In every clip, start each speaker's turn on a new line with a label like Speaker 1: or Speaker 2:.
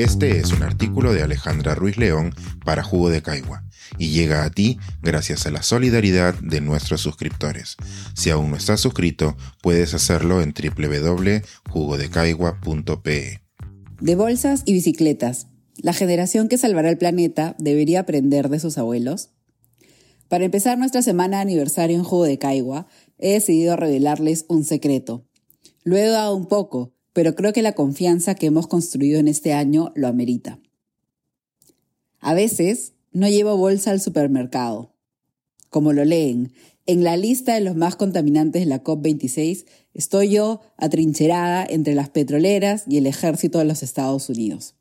Speaker 1: Este es un artículo de Alejandra Ruiz León para Jugo de Caigua y llega a ti gracias a la solidaridad de nuestros suscriptores. Si aún no estás suscrito, puedes hacerlo en www.jugodecaigua.pe.
Speaker 2: De bolsas y bicicletas. La generación que salvará el planeta debería aprender de sus abuelos. Para empezar nuestra semana de aniversario en Jugo de Caigua, he decidido revelarles un secreto. Lo he dado un poco, pero creo que la confianza que hemos construido en este año lo amerita. A veces no llevo bolsa al supermercado. Como lo leen, en la lista de los más contaminantes de la COP26 estoy yo atrincherada entre las petroleras y el ejército de los Estados Unidos.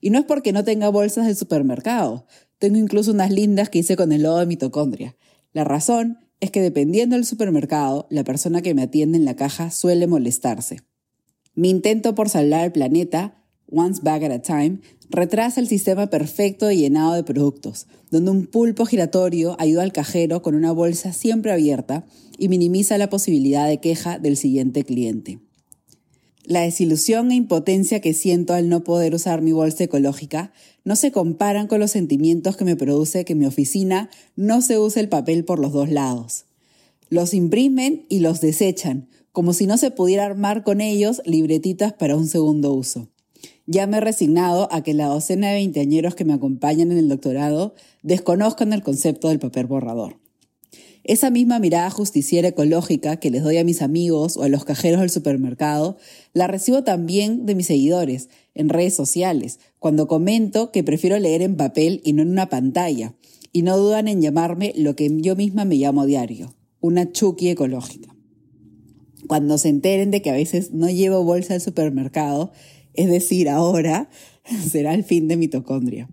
Speaker 2: Y no es porque no tenga bolsas del supermercado, tengo incluso unas lindas que hice con el lodo de mitocondria. La razón es que dependiendo del supermercado, la persona que me atiende en la caja suele molestarse. Mi intento por salvar el planeta, once bag at a time, retrasa el sistema perfecto y llenado de productos, donde un pulpo giratorio ayuda al cajero con una bolsa siempre abierta y minimiza la posibilidad de queja del siguiente cliente. La desilusión e impotencia que siento al no poder usar mi bolsa ecológica no se comparan con los sentimientos que me produce que en mi oficina no se use el papel por los dos lados. Los imprimen y los desechan, como si no se pudiera armar con ellos libretitas para un segundo uso. Ya me he resignado a que la docena de veinteañeros que me acompañan en el doctorado desconozcan el concepto del papel borrador. Esa misma mirada justiciera ecológica que les doy a mis amigos o a los cajeros del supermercado, la recibo también de mis seguidores en redes sociales, cuando comento que prefiero leer en papel y no en una pantalla, y no dudan en llamarme lo que yo misma me llamo diario, una chuki ecológica cuando se enteren de que a veces no llevo bolsa al supermercado, es decir, ahora será el fin de mitocondria.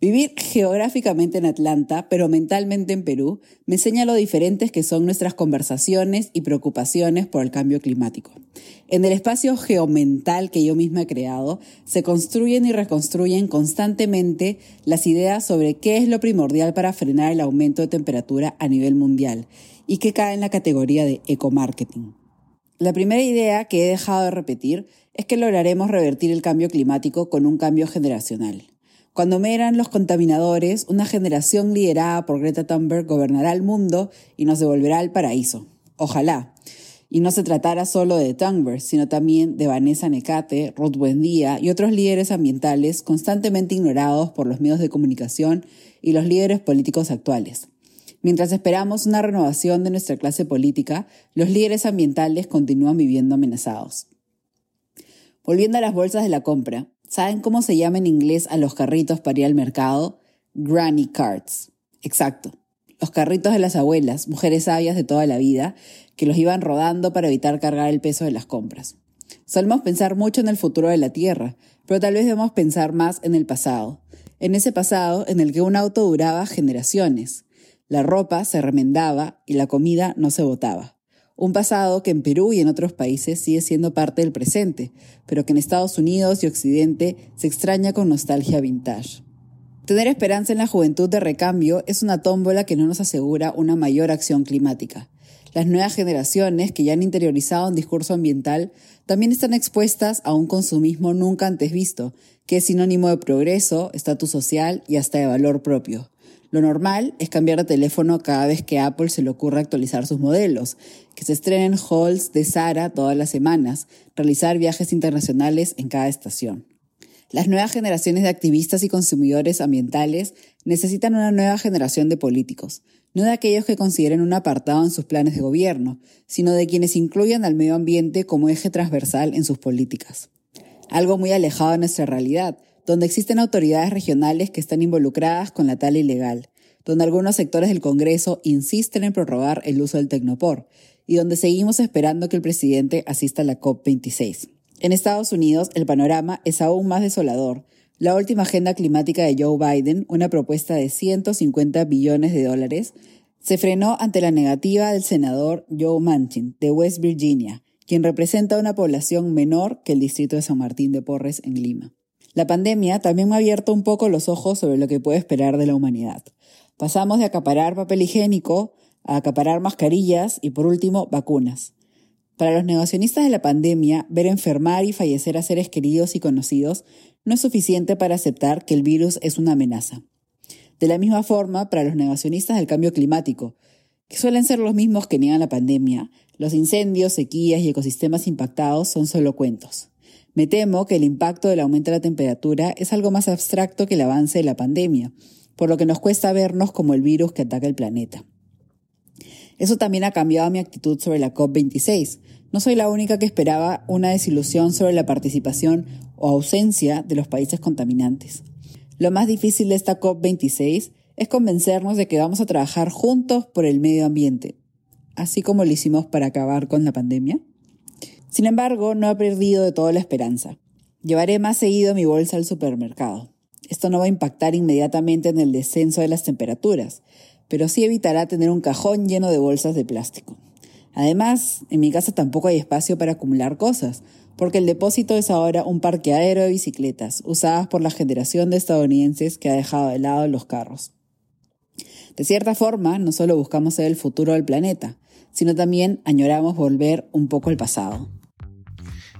Speaker 2: Vivir geográficamente en Atlanta, pero mentalmente en Perú, me enseña lo diferentes que son nuestras conversaciones y preocupaciones por el cambio climático. En el espacio geomental que yo misma he creado, se construyen y reconstruyen constantemente las ideas sobre qué es lo primordial para frenar el aumento de temperatura a nivel mundial y que cae en la categoría de ecomarketing. La primera idea que he dejado de repetir es que lograremos revertir el cambio climático con un cambio generacional. Cuando me eran los contaminadores, una generación liderada por Greta Thunberg gobernará el mundo y nos devolverá al paraíso. Ojalá. Y no se tratara solo de Thunberg, sino también de Vanessa Necate, Ruth Buendía y otros líderes ambientales constantemente ignorados por los medios de comunicación y los líderes políticos actuales. Mientras esperamos una renovación de nuestra clase política, los líderes ambientales continúan viviendo amenazados. Volviendo a las bolsas de la compra, ¿saben cómo se llama en inglés a los carritos para ir al mercado? Granny carts. Exacto. Los carritos de las abuelas, mujeres sabias de toda la vida, que los iban rodando para evitar cargar el peso de las compras. Solemos pensar mucho en el futuro de la Tierra, pero tal vez debemos pensar más en el pasado. En ese pasado en el que un auto duraba generaciones. La ropa se remendaba y la comida no se botaba. Un pasado que en Perú y en otros países sigue siendo parte del presente, pero que en Estados Unidos y Occidente se extraña con nostalgia vintage. Tener esperanza en la juventud de recambio es una tómbola que no nos asegura una mayor acción climática. Las nuevas generaciones que ya han interiorizado un discurso ambiental también están expuestas a un consumismo nunca antes visto, que es sinónimo de progreso, estatus social y hasta de valor propio. Lo normal es cambiar de teléfono cada vez que Apple se le ocurra actualizar sus modelos, que se estrenen halls de Sara todas las semanas, realizar viajes internacionales en cada estación. Las nuevas generaciones de activistas y consumidores ambientales necesitan una nueva generación de políticos, no de aquellos que consideren un apartado en sus planes de gobierno, sino de quienes incluyan al medio ambiente como eje transversal en sus políticas. Algo muy alejado de nuestra realidad, donde existen autoridades regionales que están involucradas con la tala ilegal, donde algunos sectores del Congreso insisten en prorrogar el uso del Tecnopor y donde seguimos esperando que el presidente asista a la COP26. En Estados Unidos, el panorama es aún más desolador. La última agenda climática de Joe Biden, una propuesta de 150 billones de dólares, se frenó ante la negativa del senador Joe Manchin, de West Virginia, quien representa una población menor que el distrito de San Martín de Porres en Lima. La pandemia también me ha abierto un poco los ojos sobre lo que puede esperar de la humanidad. Pasamos de acaparar papel higiénico a acaparar mascarillas y por último vacunas. Para los negacionistas de la pandemia, ver enfermar y fallecer a seres queridos y conocidos no es suficiente para aceptar que el virus es una amenaza. De la misma forma, para los negacionistas del cambio climático, que suelen ser los mismos que niegan la pandemia, los incendios, sequías y ecosistemas impactados son solo cuentos. Me temo que el impacto del aumento de la temperatura es algo más abstracto que el avance de la pandemia, por lo que nos cuesta vernos como el virus que ataca el planeta. Eso también ha cambiado mi actitud sobre la COP26. No soy la única que esperaba una desilusión sobre la participación o ausencia de los países contaminantes. Lo más difícil de esta COP26 es convencernos de que vamos a trabajar juntos por el medio ambiente, así como lo hicimos para acabar con la pandemia. Sin embargo, no he perdido de todo la esperanza. Llevaré más seguido mi bolsa al supermercado. Esto no va a impactar inmediatamente en el descenso de las temperaturas, pero sí evitará tener un cajón lleno de bolsas de plástico. Además, en mi casa tampoco hay espacio para acumular cosas, porque el depósito es ahora un parqueadero de bicicletas, usadas por la generación de estadounidenses que ha dejado de lado los carros. De cierta forma, no solo buscamos ser el futuro del planeta, sino también añoramos volver un poco al pasado.